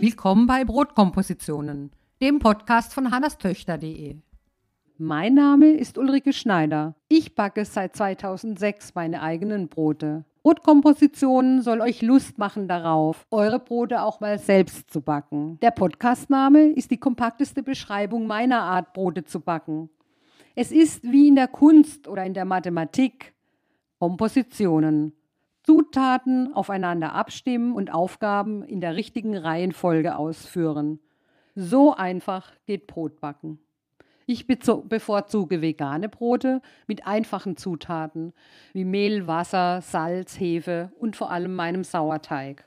Willkommen bei Brotkompositionen, dem Podcast von hannestöchter.de. Mein Name ist Ulrike Schneider. Ich backe seit 2006 meine eigenen Brote. Brotkompositionen soll euch Lust machen darauf, eure Brote auch mal selbst zu backen. Der Podcastname ist die kompakteste Beschreibung meiner Art, Brote zu backen. Es ist wie in der Kunst oder in der Mathematik. Kompositionen. Zutaten aufeinander abstimmen und Aufgaben in der richtigen Reihenfolge ausführen. So einfach geht Brotbacken. Ich bevorzuge vegane Brote mit einfachen Zutaten wie Mehl, Wasser, Salz, Hefe und vor allem meinem Sauerteig.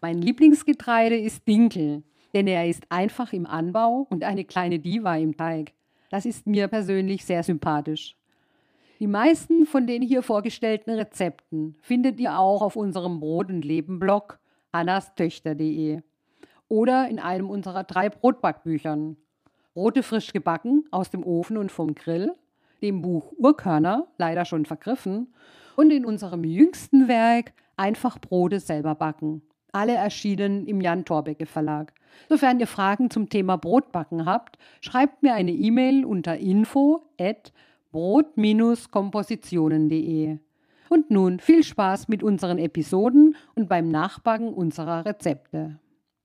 Mein Lieblingsgetreide ist Dinkel, denn er ist einfach im Anbau und eine kleine Diva im Teig. Das ist mir persönlich sehr sympathisch. Die meisten von den hier vorgestellten Rezepten findet ihr auch auf unserem Brot- und Leben-Blog annastöchter.de oder in einem unserer drei Brotbackbüchern Brote frisch gebacken aus dem Ofen und vom Grill, dem Buch Urkörner, leider schon vergriffen, und in unserem jüngsten Werk Einfach Brote selber backen. Alle erschienen im Jan Thorbecke Verlag. Sofern ihr Fragen zum Thema Brotbacken habt, schreibt mir eine E-Mail unter info brot-kompositionen.de. Und nun viel Spaß mit unseren Episoden und beim Nachbacken unserer Rezepte.